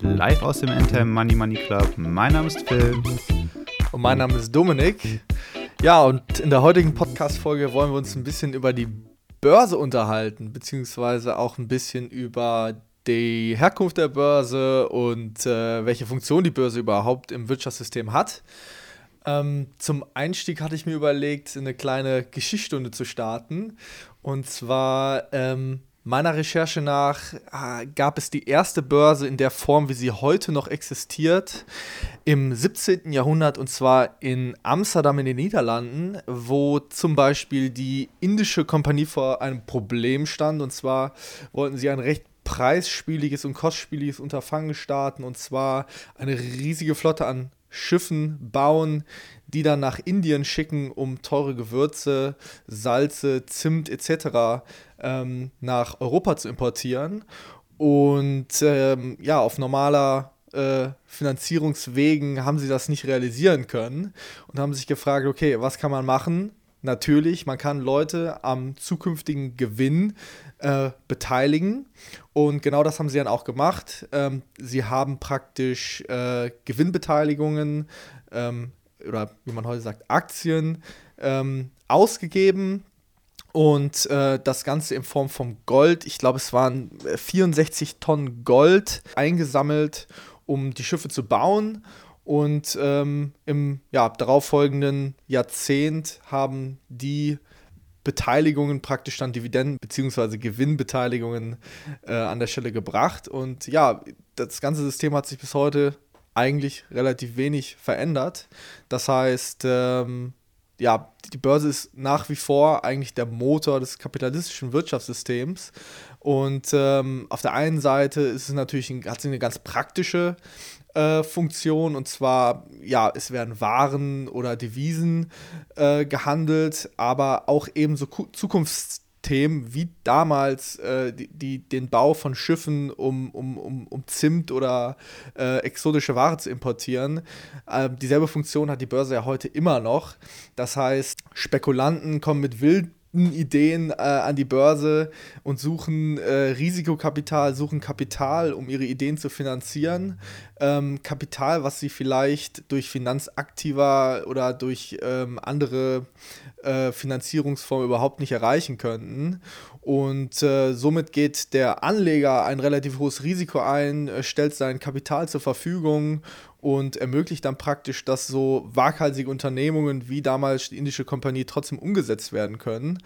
Live aus dem Enter Money Money Club. Mein Name ist Phil. Und mein Name ist Dominik. Ja, und in der heutigen Podcast-Folge wollen wir uns ein bisschen über die Börse unterhalten, beziehungsweise auch ein bisschen über die Herkunft der Börse und äh, welche Funktion die Börse überhaupt im Wirtschaftssystem hat. Ähm, zum Einstieg hatte ich mir überlegt, eine kleine Geschichtsstunde zu starten. Und zwar ähm, meiner Recherche nach äh, gab es die erste Börse in der Form, wie sie heute noch existiert, im 17. Jahrhundert und zwar in Amsterdam in den Niederlanden, wo zum Beispiel die indische Kompanie vor einem Problem stand. Und zwar wollten sie ein recht preisspieliges und kostspieliges Unterfangen starten und zwar eine riesige Flotte an Schiffen bauen, die dann nach Indien schicken, um teure Gewürze, Salze, Zimt etc. Ähm, nach Europa zu importieren. Und ähm, ja, auf normaler äh, Finanzierungswegen haben sie das nicht realisieren können und haben sich gefragt, okay, was kann man machen? Natürlich, man kann Leute am zukünftigen Gewinn äh, beteiligen. Und genau das haben sie dann auch gemacht. Ähm, sie haben praktisch äh, Gewinnbeteiligungen ähm, oder wie man heute sagt, Aktien ähm, ausgegeben. Und äh, das Ganze in Form von Gold. Ich glaube, es waren 64 äh, Tonnen Gold eingesammelt, um die Schiffe zu bauen. Und ähm, im ja, darauffolgenden Jahrzehnt haben die Beteiligungen praktisch dann Dividenden bzw. Gewinnbeteiligungen äh, an der Stelle gebracht. Und ja, das ganze System hat sich bis heute eigentlich relativ wenig verändert. Das heißt, ähm, ja, die Börse ist nach wie vor eigentlich der Motor des kapitalistischen Wirtschaftssystems. Und ähm, auf der einen Seite ist es natürlich ein, hat sie eine ganz praktische äh, Funktion und zwar, ja, es werden Waren oder Devisen äh, gehandelt, aber auch eben so Zukunftsthemen wie damals äh, die, die, den Bau von Schiffen, um, um, um, um Zimt oder äh, exotische Ware zu importieren. Ähm, dieselbe Funktion hat die Börse ja heute immer noch. Das heißt, Spekulanten kommen mit wild Ideen äh, an die Börse und suchen äh, Risikokapital, suchen Kapital, um ihre Ideen zu finanzieren. Ähm, Kapital, was sie vielleicht durch Finanzaktiva oder durch ähm, andere äh, Finanzierungsformen überhaupt nicht erreichen könnten. Und äh, somit geht der Anleger ein relativ hohes Risiko ein, äh, stellt sein Kapital zur Verfügung und ermöglicht dann praktisch, dass so waghalsige Unternehmungen wie damals die indische Kompanie trotzdem umgesetzt werden können.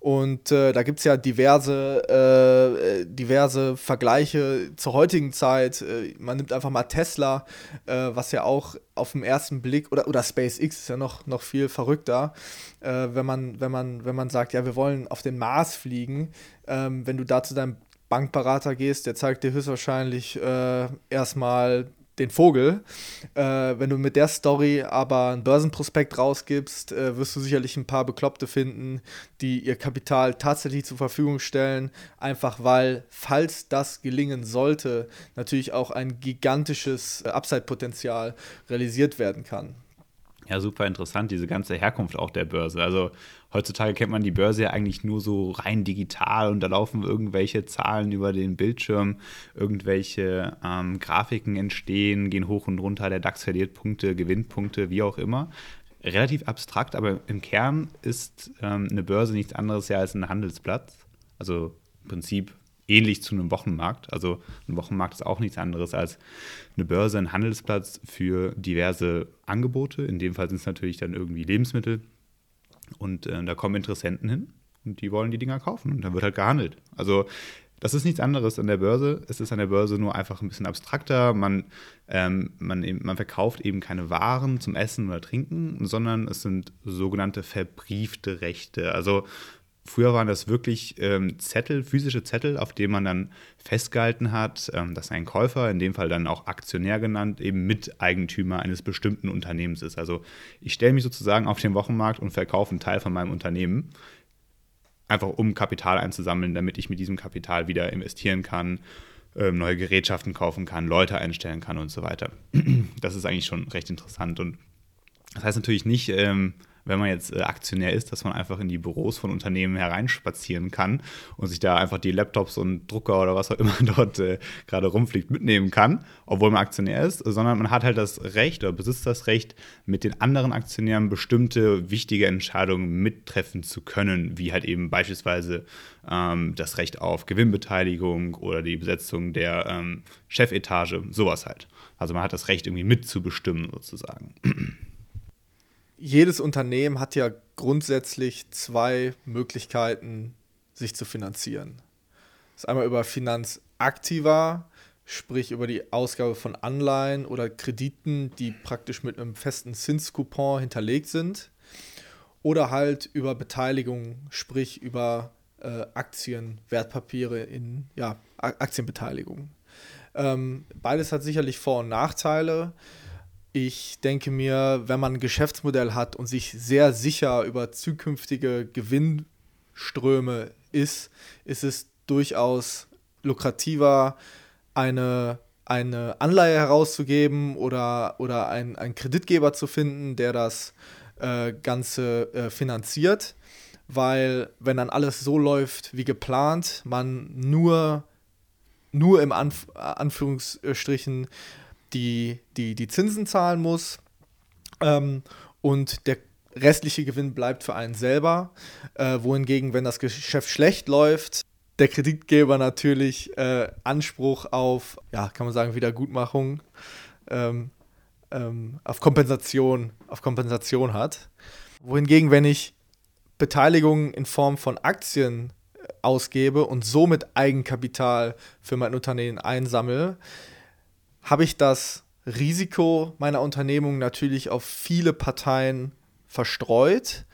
Und äh, da gibt es ja diverse, äh, diverse Vergleiche zur heutigen Zeit. Äh, man nimmt einfach mal Tesla, äh, was ja auch auf den ersten Blick, oder, oder SpaceX ist ja noch, noch viel verrückter, äh, wenn, man, wenn, man, wenn man sagt, ja, wir wollen auf den Mars fliegen. Ähm, wenn du da zu deinem Bankberater gehst, der zeigt dir höchstwahrscheinlich äh, erstmal den Vogel. Äh, wenn du mit der Story aber ein Börsenprospekt rausgibst, äh, wirst du sicherlich ein paar Bekloppte finden, die ihr Kapital tatsächlich zur Verfügung stellen, einfach weil, falls das gelingen sollte, natürlich auch ein gigantisches äh, Upside-Potenzial realisiert werden kann. Ja, super interessant, diese ganze Herkunft auch der Börse. Also heutzutage kennt man die Börse ja eigentlich nur so rein digital und da laufen irgendwelche Zahlen über den Bildschirm, irgendwelche ähm, Grafiken entstehen, gehen hoch und runter, der DAX verliert Punkte, gewinnt Punkte, wie auch immer. Relativ abstrakt, aber im Kern ist ähm, eine Börse nichts anderes ja als ein Handelsplatz. Also im Prinzip ähnlich zu einem Wochenmarkt. Also ein Wochenmarkt ist auch nichts anderes als eine Börse, ein Handelsplatz für diverse Angebote. In dem Fall sind es natürlich dann irgendwie Lebensmittel. Und äh, da kommen Interessenten hin und die wollen die Dinger kaufen und dann wird halt gehandelt. Also das ist nichts anderes an der Börse. Es ist an der Börse nur einfach ein bisschen abstrakter. Man, ähm, man, man verkauft eben keine Waren zum Essen oder Trinken, sondern es sind sogenannte verbriefte Rechte. Also Früher waren das wirklich ähm, Zettel, physische Zettel, auf denen man dann festgehalten hat, ähm, dass ein Käufer, in dem Fall dann auch Aktionär genannt, eben Miteigentümer eines bestimmten Unternehmens ist. Also ich stelle mich sozusagen auf den Wochenmarkt und verkaufe einen Teil von meinem Unternehmen, einfach um Kapital einzusammeln, damit ich mit diesem Kapital wieder investieren kann, ähm, neue Gerätschaften kaufen kann, Leute einstellen kann und so weiter. Das ist eigentlich schon recht interessant und das heißt natürlich nicht, ähm, wenn man jetzt äh, Aktionär ist, dass man einfach in die Büros von Unternehmen hereinspazieren kann und sich da einfach die Laptops und Drucker oder was auch immer dort äh, gerade rumfliegt mitnehmen kann, obwohl man Aktionär ist, sondern man hat halt das Recht oder besitzt das Recht, mit den anderen Aktionären bestimmte wichtige Entscheidungen mittreffen zu können, wie halt eben beispielsweise ähm, das Recht auf Gewinnbeteiligung oder die Besetzung der ähm, Chefetage, sowas halt. Also man hat das Recht, irgendwie mitzubestimmen sozusagen jedes Unternehmen hat ja grundsätzlich zwei Möglichkeiten, sich zu finanzieren. Das ist einmal über Finanzaktiva, sprich über die Ausgabe von Anleihen oder Krediten, die praktisch mit einem festen Zinscoupon hinterlegt sind. Oder halt über Beteiligung, sprich über äh, Aktien, Wertpapiere in ja, Aktienbeteiligung. Ähm, beides hat sicherlich Vor- und Nachteile ich denke mir, wenn man ein Geschäftsmodell hat und sich sehr sicher über zukünftige Gewinnströme ist, ist es durchaus lukrativer, eine, eine Anleihe herauszugeben oder, oder ein, einen Kreditgeber zu finden, der das äh, Ganze äh, finanziert. Weil wenn dann alles so läuft wie geplant, man nur, nur im Anf Anführungsstrichen die, die, die Zinsen zahlen muss ähm, und der restliche Gewinn bleibt für einen selber. Äh, wohingegen, wenn das Geschäft schlecht läuft, der Kreditgeber natürlich äh, Anspruch auf, ja, kann man sagen, Wiedergutmachung, ähm, ähm, auf Kompensation, auf Kompensation hat. Wohingegen, wenn ich Beteiligungen in Form von Aktien äh, ausgebe und somit Eigenkapital für mein Unternehmen einsammle, habe ich das Risiko meiner Unternehmung natürlich auf viele Parteien verstreut.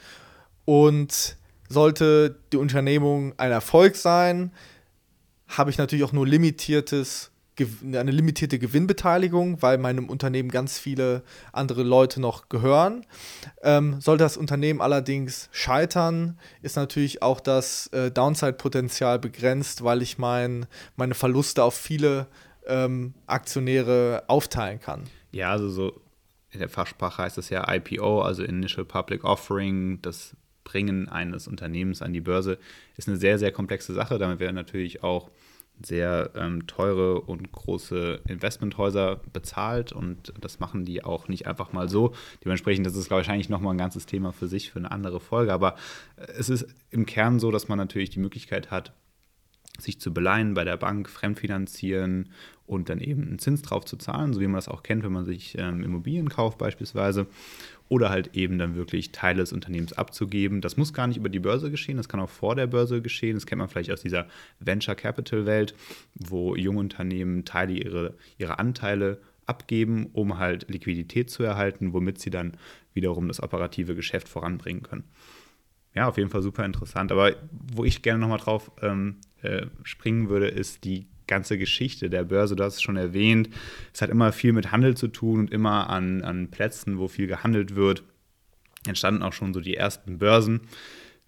Und sollte die Unternehmung ein Erfolg sein, habe ich natürlich auch nur limitiertes eine limitierte Gewinnbeteiligung, weil meinem Unternehmen ganz viele andere Leute noch gehören. Ähm, sollte das Unternehmen allerdings scheitern, ist natürlich auch das äh, Downside-Potenzial begrenzt, weil ich mein, meine Verluste auf viele ähm, Aktionäre aufteilen kann. Ja, also so in der Fachsprache heißt das ja IPO, also Initial Public Offering, das Bringen eines Unternehmens an die Börse, ist eine sehr, sehr komplexe Sache. Damit werden natürlich auch sehr ähm, teure und große Investmenthäuser bezahlt und das machen die auch nicht einfach mal so. Dementsprechend das ist wahrscheinlich nochmal ein ganzes Thema für sich, für eine andere Folge. Aber es ist im Kern so, dass man natürlich die Möglichkeit hat, sich zu beleihen bei der Bank, fremdfinanzieren und dann eben einen Zins drauf zu zahlen, so wie man das auch kennt, wenn man sich ähm, Immobilien kauft beispielsweise. Oder halt eben dann wirklich Teile des Unternehmens abzugeben. Das muss gar nicht über die Börse geschehen, das kann auch vor der Börse geschehen. Das kennt man vielleicht aus dieser Venture Capital Welt, wo junge Unternehmen Teile ihrer ihre Anteile abgeben, um halt Liquidität zu erhalten, womit sie dann wiederum das operative Geschäft voranbringen können. Ja, auf jeden Fall super interessant. Aber wo ich gerne nochmal drauf ähm, äh, springen würde, ist die ganze Geschichte der Börse. Du hast es schon erwähnt. Es hat immer viel mit Handel zu tun und immer an, an Plätzen, wo viel gehandelt wird. Entstanden auch schon so die ersten Börsen.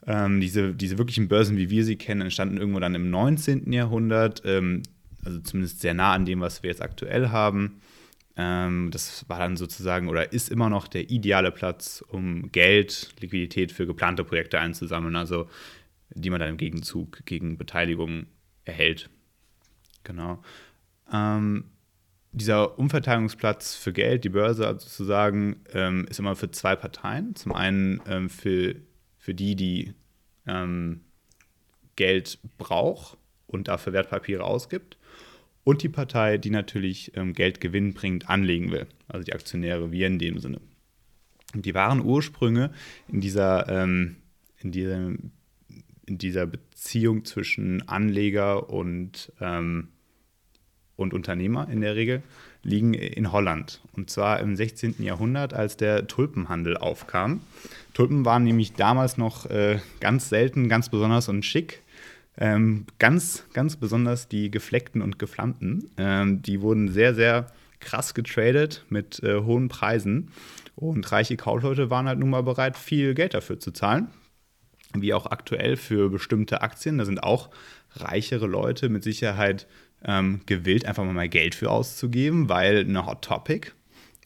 Ähm, diese, diese wirklichen Börsen, wie wir sie kennen, entstanden irgendwo dann im 19. Jahrhundert. Ähm, also zumindest sehr nah an dem, was wir jetzt aktuell haben. Ähm, das war dann sozusagen oder ist immer noch der ideale Platz, um Geld, Liquidität für geplante Projekte einzusammeln, also die man dann im Gegenzug gegen Beteiligung erhält. Genau. Ähm, dieser Umverteilungsplatz für Geld, die Börse sozusagen, ähm, ist immer für zwei Parteien. Zum einen ähm, für, für die, die ähm, Geld braucht und dafür Wertpapiere ausgibt und die Partei, die natürlich ähm, Geld gewinnbringend anlegen will, also die Aktionäre, wir in dem Sinne. Und die wahren Ursprünge in dieser, ähm, in diesem, in dieser Beziehung zwischen Anleger und, ähm, und Unternehmer in der Regel liegen in Holland. Und zwar im 16. Jahrhundert, als der Tulpenhandel aufkam. Tulpen waren nämlich damals noch äh, ganz selten, ganz besonders und schick ähm, ganz, ganz besonders die gefleckten und geflammten. Ähm, die wurden sehr, sehr krass getradet mit äh, hohen Preisen. Und reiche Kaufleute waren halt nun mal bereit, viel Geld dafür zu zahlen. Wie auch aktuell für bestimmte Aktien. Da sind auch reichere Leute mit Sicherheit ähm, gewillt, einfach mal Geld für auszugeben, weil eine Hot Topic.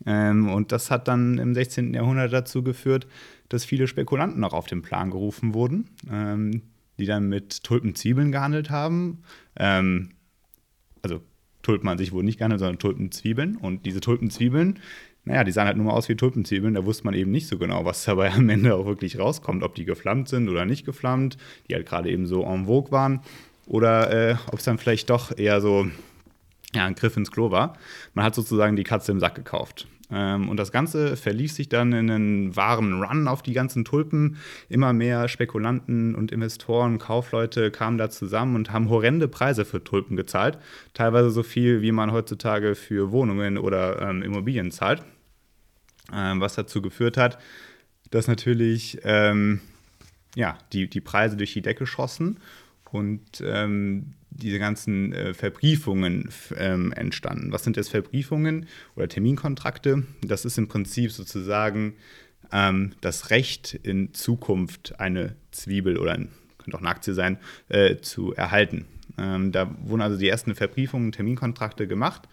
Ähm, und das hat dann im 16. Jahrhundert dazu geführt, dass viele Spekulanten auch auf den Plan gerufen wurden, ähm, die dann mit Tulpenzwiebeln gehandelt haben. Ähm, also Tulpen an sich wurden nicht gehandelt, sondern Tulpenzwiebeln. Und diese Tulpenzwiebeln, naja, die sahen halt nur mal aus wie Tulpenzwiebeln. Da wusste man eben nicht so genau, was dabei am Ende auch wirklich rauskommt, ob die geflammt sind oder nicht geflammt, die halt gerade eben so en vogue waren. Oder äh, ob es dann vielleicht doch eher so ja, ein Griff ins Klo war. Man hat sozusagen die Katze im Sack gekauft. Ähm, und das Ganze verlief sich dann in einen wahren Run auf die ganzen Tulpen. Immer mehr Spekulanten und Investoren, Kaufleute kamen da zusammen und haben horrende Preise für Tulpen gezahlt. Teilweise so viel, wie man heutzutage für Wohnungen oder ähm, Immobilien zahlt. Ähm, was dazu geführt hat, dass natürlich ähm, ja, die, die Preise durch die Decke schossen und ähm, diese ganzen äh, Verbriefungen ähm, entstanden. Was sind jetzt Verbriefungen oder Terminkontrakte? Das ist im Prinzip sozusagen ähm, das Recht, in Zukunft eine Zwiebel oder ein, könnte auch eine Aktie sein, äh, zu erhalten. Ähm, da wurden also die ersten Verbriefungen, Terminkontrakte gemacht.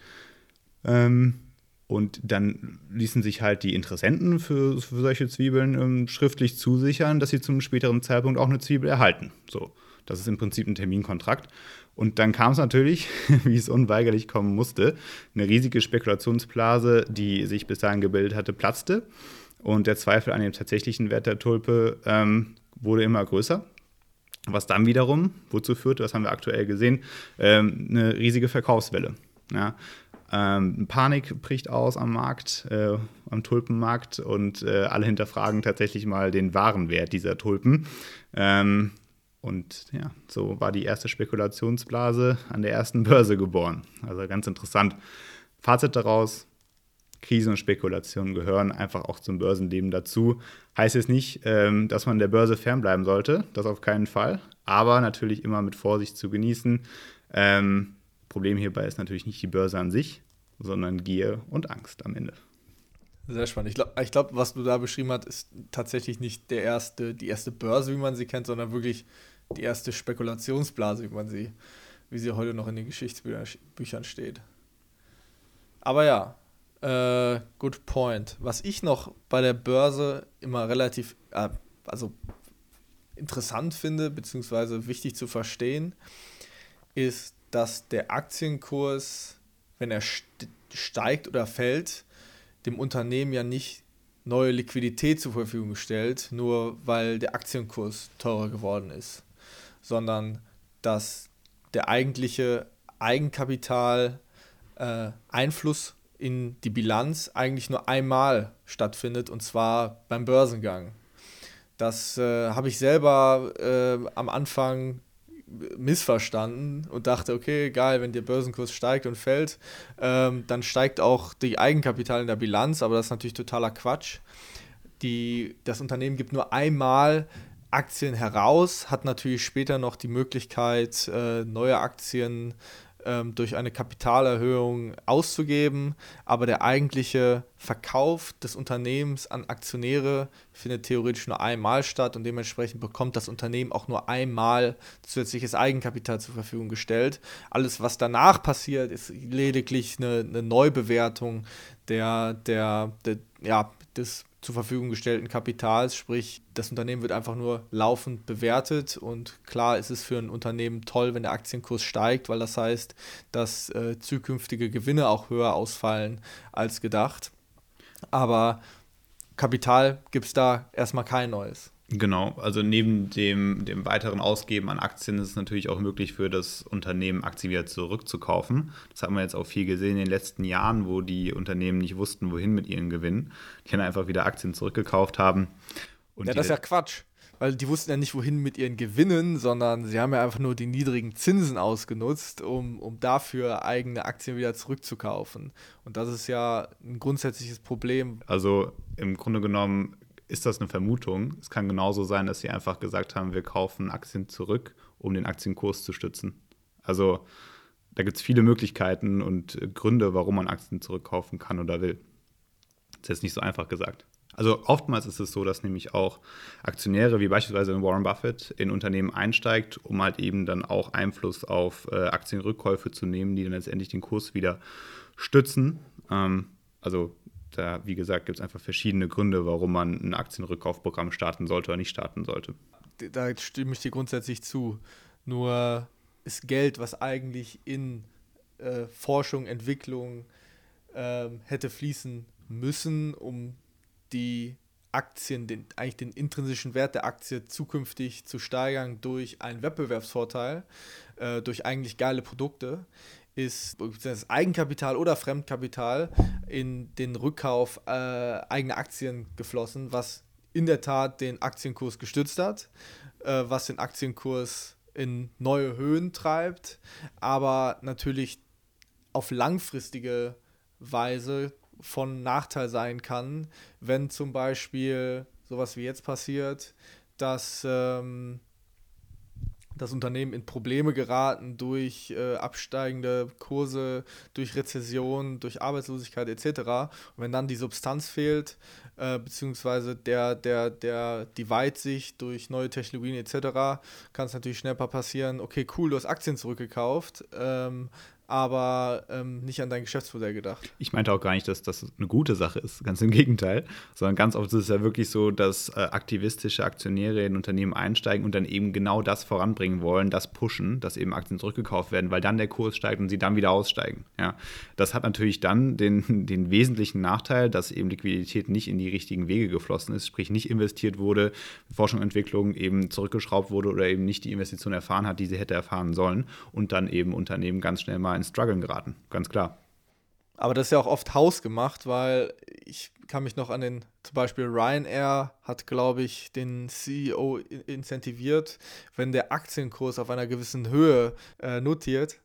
Ähm, und dann ließen sich halt die Interessenten für, für solche Zwiebeln ähm, schriftlich zusichern, dass sie zum späteren Zeitpunkt auch eine Zwiebel erhalten. So. Das ist im Prinzip ein Terminkontrakt. Und dann kam es natürlich, wie es unweigerlich kommen musste, eine riesige Spekulationsblase, die sich bis dahin gebildet hatte, platzte. Und der Zweifel an dem tatsächlichen Wert der Tulpe ähm, wurde immer größer. Was dann wiederum, wozu führte, das haben wir aktuell gesehen, ähm, eine riesige Verkaufswelle. Ja. Ähm, Panik bricht aus am Markt, äh, am Tulpenmarkt und äh, alle hinterfragen tatsächlich mal den wahren Wert dieser Tulpen. Ähm, und ja, so war die erste Spekulationsblase an der ersten Börse geboren. Also ganz interessant. Fazit daraus, Krisen und Spekulationen gehören einfach auch zum Börsenleben dazu. Heißt jetzt nicht, ähm, dass man der Börse fernbleiben sollte, das auf keinen Fall, aber natürlich immer mit Vorsicht zu genießen. Ähm, Problem hierbei ist natürlich nicht die Börse an sich, sondern Gier und Angst am Ende. Sehr spannend. Ich glaube, glaub, was du da beschrieben hast, ist tatsächlich nicht der erste, die erste Börse, wie man sie kennt, sondern wirklich die erste Spekulationsblase, wie man sie, wie sie heute noch in den Geschichtsbüchern steht. Aber ja, äh, good point. Was ich noch bei der Börse immer relativ, äh, also interessant finde, beziehungsweise wichtig zu verstehen, ist, dass der Aktienkurs, wenn er steigt oder fällt, dem Unternehmen ja nicht neue Liquidität zur Verfügung stellt, nur weil der Aktienkurs teurer geworden ist, sondern dass der eigentliche Eigenkapital äh, Einfluss in die Bilanz eigentlich nur einmal stattfindet und zwar beim Börsengang. Das äh, habe ich selber äh, am Anfang missverstanden und dachte, okay, egal, wenn der Börsenkurs steigt und fällt, ähm, dann steigt auch die Eigenkapital in der Bilanz, aber das ist natürlich totaler Quatsch. Die, das Unternehmen gibt nur einmal Aktien heraus, hat natürlich später noch die Möglichkeit, äh, neue Aktien ähm, durch eine Kapitalerhöhung auszugeben, aber der eigentliche Verkauf des Unternehmens an Aktionäre findet theoretisch nur einmal statt und dementsprechend bekommt das Unternehmen auch nur einmal zusätzliches Eigenkapital zur Verfügung gestellt. Alles, was danach passiert, ist lediglich eine, eine Neubewertung der, der, der, ja, des zur Verfügung gestellten Kapitals, sprich das Unternehmen wird einfach nur laufend bewertet und klar ist es für ein Unternehmen toll, wenn der Aktienkurs steigt, weil das heißt, dass äh, zukünftige Gewinne auch höher ausfallen als gedacht. Aber Kapital gibt es da erstmal kein neues. Genau, also neben dem, dem weiteren Ausgeben an Aktien ist es natürlich auch möglich für das Unternehmen, Aktien wieder zurückzukaufen. Das haben wir jetzt auch viel gesehen in den letzten Jahren, wo die Unternehmen nicht wussten, wohin mit ihren Gewinnen. Die dann einfach wieder Aktien zurückgekauft haben. Und ja, das ist ja Quatsch. Weil die wussten ja nicht, wohin mit ihren Gewinnen, sondern sie haben ja einfach nur die niedrigen Zinsen ausgenutzt, um, um dafür eigene Aktien wieder zurückzukaufen. Und das ist ja ein grundsätzliches Problem. Also im Grunde genommen ist das eine Vermutung. Es kann genauso sein, dass sie einfach gesagt haben, wir kaufen Aktien zurück, um den Aktienkurs zu stützen. Also da gibt es viele Möglichkeiten und Gründe, warum man Aktien zurückkaufen kann oder will. Das ist jetzt nicht so einfach gesagt. Also oftmals ist es so, dass nämlich auch Aktionäre, wie beispielsweise Warren Buffett, in Unternehmen einsteigt, um halt eben dann auch Einfluss auf äh, Aktienrückkäufe zu nehmen, die dann letztendlich den Kurs wieder stützen. Ähm, also da, wie gesagt, gibt es einfach verschiedene Gründe, warum man ein Aktienrückkaufprogramm starten sollte oder nicht starten sollte. Da stimme ich dir grundsätzlich zu. Nur ist Geld, was eigentlich in äh, Forschung, Entwicklung äh, hätte fließen müssen, um die Aktien, den, eigentlich den intrinsischen Wert der Aktie zukünftig zu steigern durch einen Wettbewerbsvorteil, äh, durch eigentlich geile Produkte, ist das? Eigenkapital oder Fremdkapital in den Rückkauf äh, eigener Aktien geflossen, was in der Tat den Aktienkurs gestützt hat, äh, was den Aktienkurs in neue Höhen treibt, aber natürlich auf langfristige Weise von Nachteil sein kann, wenn zum Beispiel sowas wie jetzt passiert, dass ähm, das Unternehmen in Probleme geraten durch äh, absteigende Kurse, durch Rezession, durch Arbeitslosigkeit etc. Und wenn dann die Substanz fehlt, äh, beziehungsweise der, der, der, die Weitsicht durch neue Technologien etc., kann es natürlich schnell passieren, okay, cool, du hast Aktien zurückgekauft, ähm, aber ähm, nicht an dein Geschäftsmodell gedacht. Ich meinte auch gar nicht, dass das eine gute Sache ist, ganz im Gegenteil, sondern ganz oft ist es ja wirklich so, dass äh, aktivistische Aktionäre in Unternehmen einsteigen und dann eben genau das voranbringen wollen, das pushen, dass eben Aktien zurückgekauft werden, weil dann der Kurs steigt und sie dann wieder aussteigen. Ja, das hat natürlich dann den, den wesentlichen Nachteil, dass eben Liquidität nicht in die richtigen Wege geflossen ist, sprich nicht investiert wurde, Forschung und Entwicklung eben zurückgeschraubt wurde oder eben nicht die Investition erfahren hat, die sie hätte erfahren sollen und dann eben Unternehmen ganz schnell mal ins Struggeln geraten, ganz klar. Aber das ist ja auch oft hausgemacht, weil ich kann mich noch an den, zum Beispiel Ryanair hat, glaube ich, den CEO incentiviert, wenn der Aktienkurs auf einer gewissen Höhe äh, notiert,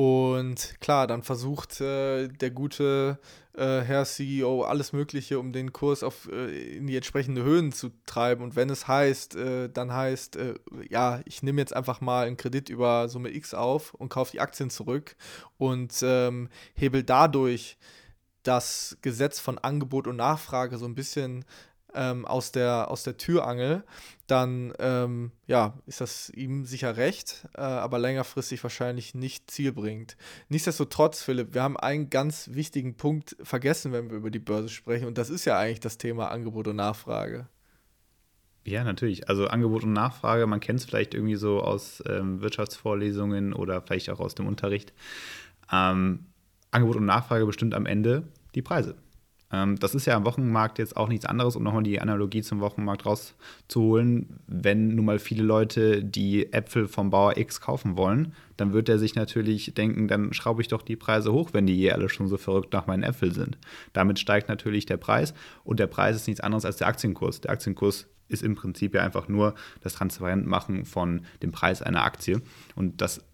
und klar, dann versucht äh, der gute äh, Herr CEO alles Mögliche, um den Kurs auf, äh, in die entsprechende Höhen zu treiben. Und wenn es heißt, äh, dann heißt, äh, ja, ich nehme jetzt einfach mal einen Kredit über Summe X auf und kaufe die Aktien zurück und ähm, hebel dadurch das Gesetz von Angebot und Nachfrage so ein bisschen ähm, aus, der, aus der Türangel, dann ähm, ja, ist das ihm sicher recht, äh, aber längerfristig wahrscheinlich nicht zielbringend. Nichtsdestotrotz, Philipp, wir haben einen ganz wichtigen Punkt vergessen, wenn wir über die Börse sprechen, und das ist ja eigentlich das Thema Angebot und Nachfrage. Ja, natürlich. Also Angebot und Nachfrage, man kennt es vielleicht irgendwie so aus ähm, Wirtschaftsvorlesungen oder vielleicht auch aus dem Unterricht. Ähm, Angebot und Nachfrage bestimmt am Ende die Preise. Ähm, das ist ja am Wochenmarkt jetzt auch nichts anderes, um nochmal die Analogie zum Wochenmarkt rauszuholen. Wenn nun mal viele Leute die Äpfel vom Bauer X kaufen wollen, dann wird er sich natürlich denken, dann schraube ich doch die Preise hoch, wenn die eh alle schon so verrückt nach meinen Äpfeln sind. Damit steigt natürlich der Preis und der Preis ist nichts anderes als der Aktienkurs. Der Aktienkurs ist im Prinzip ja einfach nur das Transparentmachen von dem Preis einer Aktie. Und das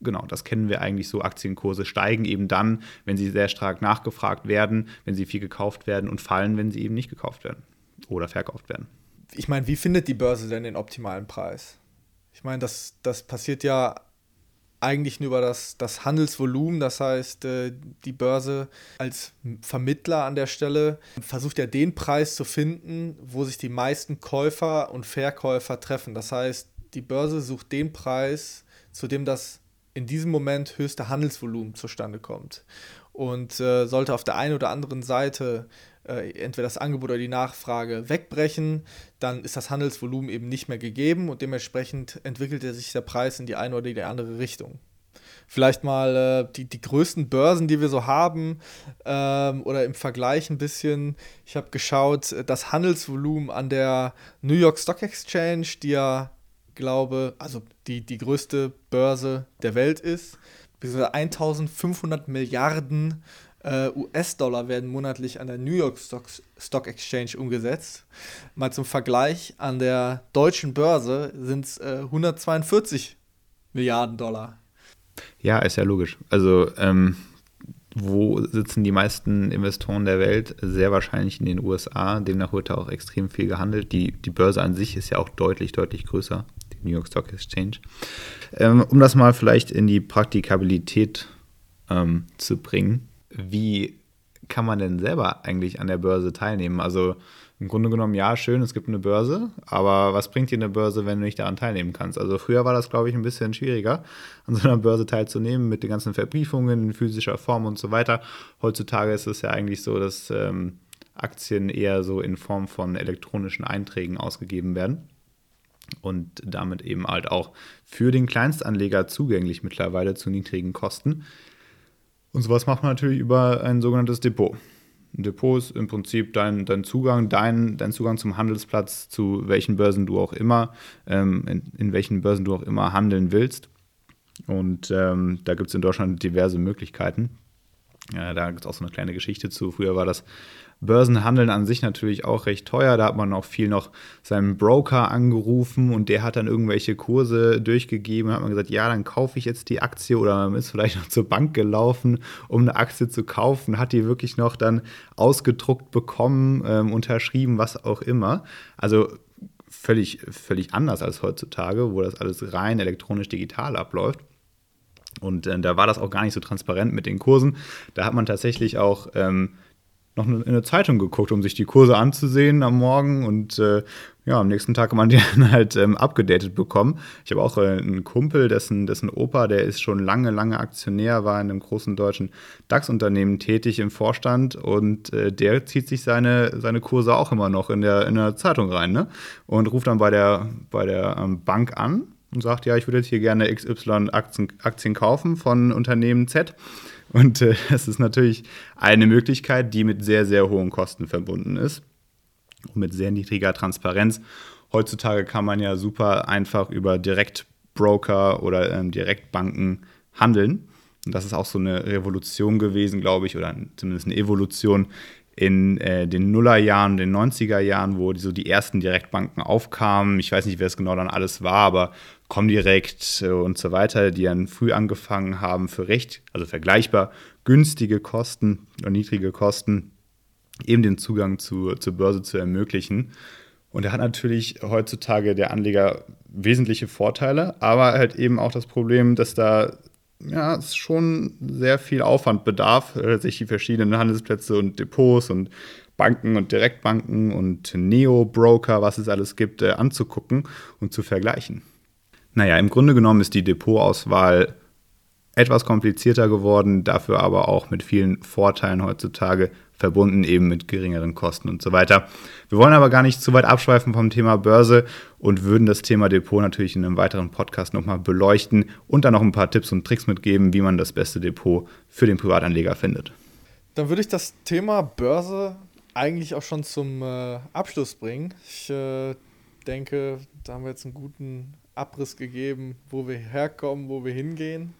genau, das kennen wir eigentlich so. Aktienkurse steigen eben dann, wenn sie sehr stark nachgefragt werden, wenn sie viel gekauft werden und fallen, wenn sie eben nicht gekauft werden oder verkauft werden. Ich meine, wie findet die Börse denn den optimalen Preis? Ich meine, das, das passiert ja eigentlich nur über das, das Handelsvolumen. Das heißt, äh, die Börse als Vermittler an der Stelle versucht ja den Preis zu finden, wo sich die meisten Käufer und Verkäufer treffen. Das heißt, die Börse sucht den Preis, zu dem das in diesem Moment höchste Handelsvolumen zustande kommt. Und äh, sollte auf der einen oder anderen Seite äh, entweder das Angebot oder die Nachfrage wegbrechen, dann ist das Handelsvolumen eben nicht mehr gegeben und dementsprechend entwickelt sich der Preis in die eine oder die andere Richtung. Vielleicht mal äh, die, die größten Börsen, die wir so haben, ähm, oder im Vergleich ein bisschen. Ich habe geschaut, das Handelsvolumen an der New York Stock Exchange, die ja glaube, also die, die größte Börse der Welt ist. 1500 Milliarden äh, US-Dollar werden monatlich an der New York Stock, Stock Exchange umgesetzt. Mal zum Vergleich, an der deutschen Börse sind es äh, 142 Milliarden Dollar. Ja, ist ja logisch. Also ähm, wo sitzen die meisten Investoren der Welt? Sehr wahrscheinlich in den USA. Demnach wird da auch extrem viel gehandelt. Die, die Börse an sich ist ja auch deutlich, deutlich größer, New York Stock Exchange. Ähm, um das mal vielleicht in die Praktikabilität ähm, zu bringen, wie kann man denn selber eigentlich an der Börse teilnehmen? Also im Grunde genommen, ja, schön, es gibt eine Börse, aber was bringt dir eine Börse, wenn du nicht daran teilnehmen kannst? Also früher war das, glaube ich, ein bisschen schwieriger, an so einer Börse teilzunehmen mit den ganzen Verbriefungen in physischer Form und so weiter. Heutzutage ist es ja eigentlich so, dass ähm, Aktien eher so in Form von elektronischen Einträgen ausgegeben werden und damit eben halt auch für den Kleinstanleger zugänglich mittlerweile zu niedrigen Kosten. Und sowas macht man natürlich über ein sogenanntes Depot. Ein Depot ist im Prinzip dein, dein Zugang, dein, dein Zugang zum Handelsplatz, zu welchen Börsen du auch immer, ähm, in, in, welchen Börsen du auch immer handeln willst. Und ähm, da gibt es in Deutschland diverse Möglichkeiten. Ja, da gibt es auch so eine kleine Geschichte zu. Früher war das Börsenhandeln an sich natürlich auch recht teuer. Da hat man auch viel noch seinen Broker angerufen und der hat dann irgendwelche Kurse durchgegeben. Da hat man gesagt, ja, dann kaufe ich jetzt die Aktie oder man ist vielleicht noch zur Bank gelaufen, um eine Aktie zu kaufen, hat die wirklich noch dann ausgedruckt bekommen, ähm, unterschrieben, was auch immer. Also völlig, völlig anders als heutzutage, wo das alles rein elektronisch digital abläuft. Und äh, da war das auch gar nicht so transparent mit den Kursen. Da hat man tatsächlich auch ähm, noch in eine Zeitung geguckt, um sich die Kurse anzusehen am Morgen und äh, ja, am nächsten Tag kann man die dann halt ähm, abgedatet bekommen. Ich habe auch äh, einen Kumpel, dessen, dessen Opa, der ist schon lange, lange Aktionär, war in einem großen deutschen DAX-Unternehmen tätig im Vorstand und äh, der zieht sich seine, seine Kurse auch immer noch in der, in der Zeitung rein ne? und ruft dann bei der, bei der ähm, Bank an und sagt, ja, ich würde jetzt hier gerne XY Aktien, Aktien kaufen von Unternehmen Z. Und äh, das ist natürlich eine Möglichkeit, die mit sehr, sehr hohen Kosten verbunden ist und mit sehr niedriger Transparenz. Heutzutage kann man ja super einfach über Direktbroker oder ähm, Direktbanken handeln. Und das ist auch so eine Revolution gewesen, glaube ich, oder zumindest eine Evolution in äh, den Nullerjahren, den 90er Jahren, wo so die ersten Direktbanken aufkamen. Ich weiß nicht, wer es genau dann alles war, aber Comdirect äh, und so weiter, die dann früh angefangen haben, für recht, also vergleichbar günstige Kosten und niedrige Kosten eben den Zugang zu, zur Börse zu ermöglichen. Und er hat natürlich heutzutage der Anleger wesentliche Vorteile, aber halt eben auch das Problem, dass da ja, es schon sehr viel Aufwand bedarf, äh, sich die verschiedenen Handelsplätze und Depots und Banken und Direktbanken und Neo-Broker, was es alles gibt, äh, anzugucken und zu vergleichen. Naja, im Grunde genommen ist die Depotauswahl etwas komplizierter geworden, dafür aber auch mit vielen Vorteilen heutzutage verbunden, eben mit geringeren Kosten und so weiter. Wir wollen aber gar nicht zu weit abschweifen vom Thema Börse und würden das Thema Depot natürlich in einem weiteren Podcast nochmal beleuchten und dann noch ein paar Tipps und Tricks mitgeben, wie man das beste Depot für den Privatanleger findet. Dann würde ich das Thema Börse eigentlich auch schon zum äh, Abschluss bringen. Ich äh, denke, da haben wir jetzt einen guten Abriss gegeben, wo wir herkommen, wo wir hingehen.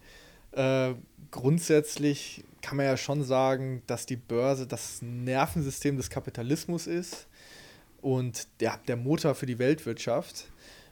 Äh, grundsätzlich kann man ja schon sagen, dass die Börse das Nervensystem des Kapitalismus ist und der, der Motor für die Weltwirtschaft.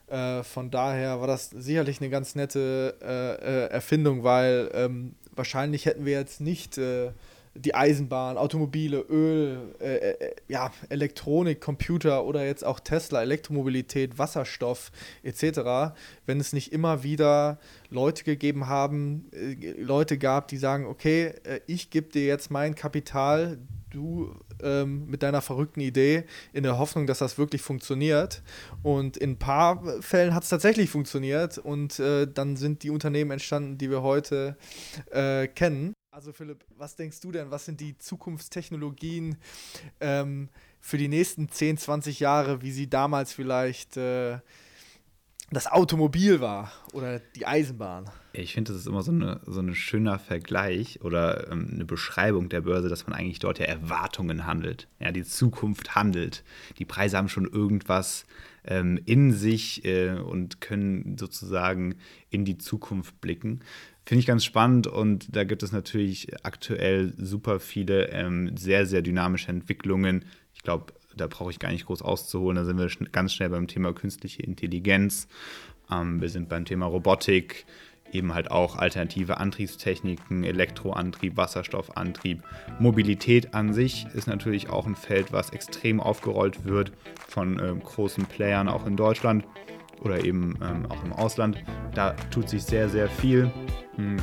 Äh, von daher war das sicherlich eine ganz nette äh, äh Erfindung, weil ähm, wahrscheinlich hätten wir jetzt nicht äh, die Eisenbahn, Automobile, Öl, äh, äh, ja, Elektronik, Computer oder jetzt auch Tesla, Elektromobilität, Wasserstoff etc., wenn es nicht immer wieder Leute gegeben haben, äh, Leute gab, die sagen, okay, äh, ich gebe dir jetzt mein Kapital, du ähm, mit deiner verrückten Idee, in der Hoffnung, dass das wirklich funktioniert. Und in ein paar Fällen hat es tatsächlich funktioniert und äh, dann sind die Unternehmen entstanden, die wir heute äh, kennen. Also Philipp, was denkst du denn, was sind die Zukunftstechnologien ähm, für die nächsten 10, 20 Jahre, wie sie damals vielleicht äh, das Automobil war oder die Eisenbahn? Ich finde, das ist immer so ein so eine schöner Vergleich oder ähm, eine Beschreibung der Börse, dass man eigentlich dort ja Erwartungen handelt. Ja, die Zukunft handelt. Die Preise haben schon irgendwas ähm, in sich äh, und können sozusagen in die Zukunft blicken. Finde ich ganz spannend und da gibt es natürlich aktuell super viele ähm, sehr, sehr dynamische Entwicklungen. Ich glaube, da brauche ich gar nicht groß auszuholen. Da sind wir schn ganz schnell beim Thema künstliche Intelligenz. Ähm, wir sind beim Thema Robotik, eben halt auch alternative Antriebstechniken, Elektroantrieb, Wasserstoffantrieb. Mobilität an sich ist natürlich auch ein Feld, was extrem aufgerollt wird von äh, großen Playern auch in Deutschland oder eben ähm, auch im Ausland. Da tut sich sehr, sehr viel. Hm.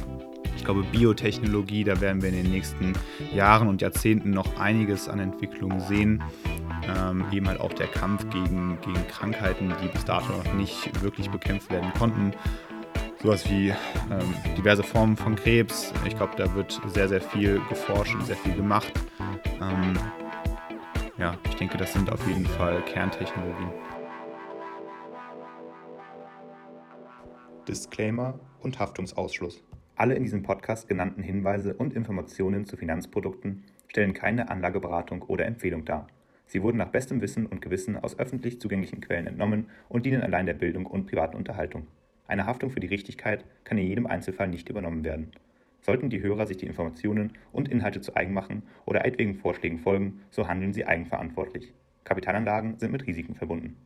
Ich glaube, Biotechnologie, da werden wir in den nächsten Jahren und Jahrzehnten noch einiges an Entwicklung sehen. Ähm, eben halt auch der Kampf gegen, gegen Krankheiten, die bis dato noch nicht wirklich bekämpft werden konnten. Sowas wie ähm, diverse Formen von Krebs. Ich glaube, da wird sehr, sehr viel geforscht und sehr viel gemacht. Ähm, ja, ich denke, das sind auf jeden Fall Kerntechnologien. Disclaimer und Haftungsausschluss. Alle in diesem Podcast genannten Hinweise und Informationen zu Finanzprodukten stellen keine Anlageberatung oder Empfehlung dar. Sie wurden nach bestem Wissen und Gewissen aus öffentlich zugänglichen Quellen entnommen und dienen allein der Bildung und privaten Unterhaltung. Eine Haftung für die Richtigkeit kann in jedem Einzelfall nicht übernommen werden. Sollten die Hörer sich die Informationen und Inhalte zu eigen machen oder etwaigen Vorschlägen folgen, so handeln sie eigenverantwortlich. Kapitalanlagen sind mit Risiken verbunden.